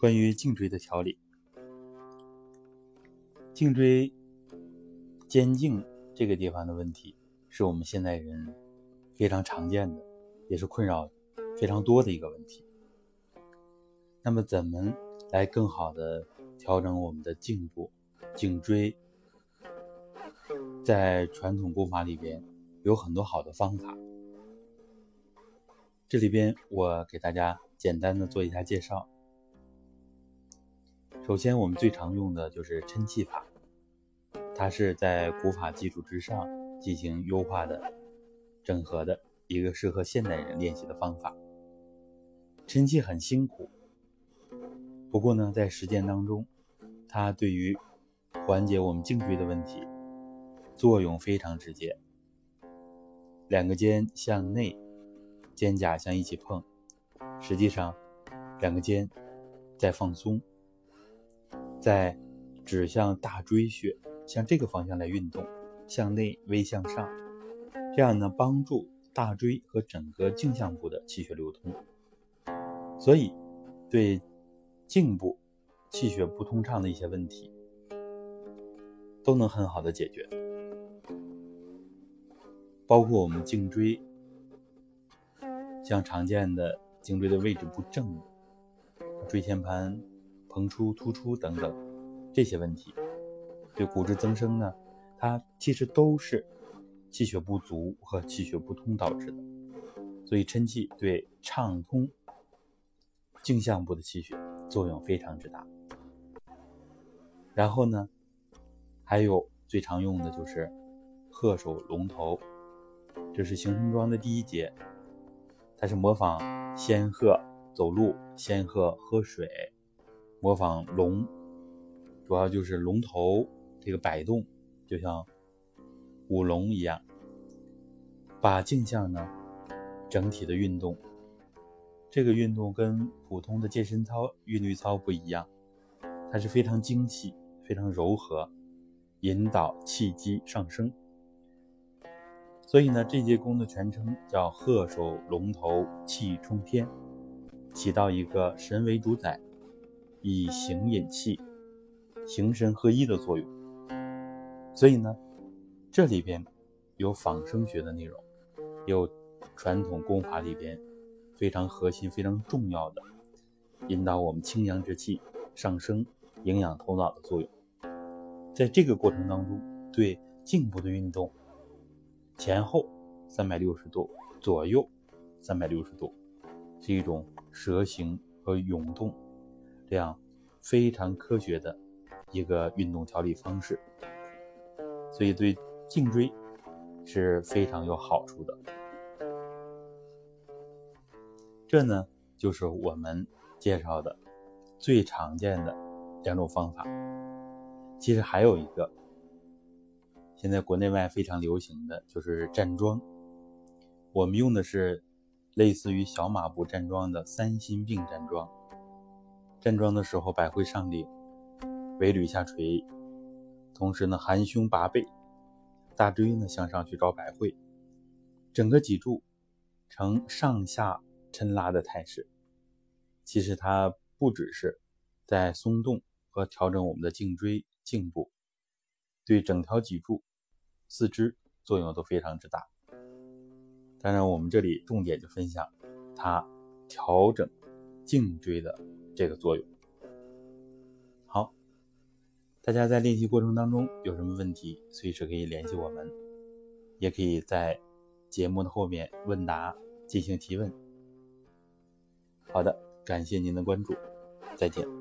关于颈椎的调理，颈椎肩颈这个地方的问题，是我们现代人非常常见的，也是困扰非常多的一个问题。那么，怎么来更好的调整我们的颈部、颈椎？在传统功法里边，有很多好的方法。这里边我给大家简单的做一下介绍。首先，我们最常用的就是抻气法，它是在古法基础之上进行优化的、整合的一个适合现代人练习的方法。抻气很辛苦，不过呢，在实践当中，它对于缓解我们颈椎的问题作用非常直接。两个肩向内。肩胛向一起碰，实际上两个肩在放松，在指向大椎穴，向这个方向来运动，向内微向上，这样呢帮助大椎和整个颈项部的气血流通，所以对颈部气血不通畅的一些问题都能很好的解决，包括我们颈椎。像常见的颈椎的位置不正、椎间盘膨出、突出等等这些问题，对骨质增生呢，它其实都是气血不足和气血不通导致的。所以抻气对畅通颈项部的气血作用非常之大。然后呢，还有最常用的就是鹤首龙头，这是行神桩的第一节。它是模仿仙鹤走路，仙鹤喝水，模仿龙，主要就是龙头这个摆动，就像舞龙一样，把镜像呢整体的运动。这个运动跟普通的健身操、韵律操不一样，它是非常精细、非常柔和，引导气机上升。所以呢，这节功的全称叫鹤首龙头气冲天，起到一个神为主宰，以形引气，形神合一的作用。所以呢，这里边有仿生学的内容，有传统功法里边非常核心、非常重要的引导我们清阳之气上升、营养头脑的作用。在这个过程当中，对颈部的运动。前后三百六十度，左右三百六十度，是一种蛇形和涌动，这样非常科学的一个运动调理方式，所以对颈椎是非常有好处的。这呢，就是我们介绍的最常见的两种方法。其实还有一个。现在国内外非常流行的就是站桩，我们用的是类似于小马步站桩的三心并站桩。站桩的时候，百会上领，尾闾下垂，同时呢含胸拔背，大椎呢向上去找百会，整个脊柱呈上下抻拉的态势。其实它不只是在松动和调整我们的颈椎、颈部，对整条脊柱。四肢作用都非常之大，当然我们这里重点就分享它调整颈椎的这个作用。好，大家在练习过程当中有什么问题，随时可以联系我们，也可以在节目的后面问答进行提问。好的，感谢您的关注，再见。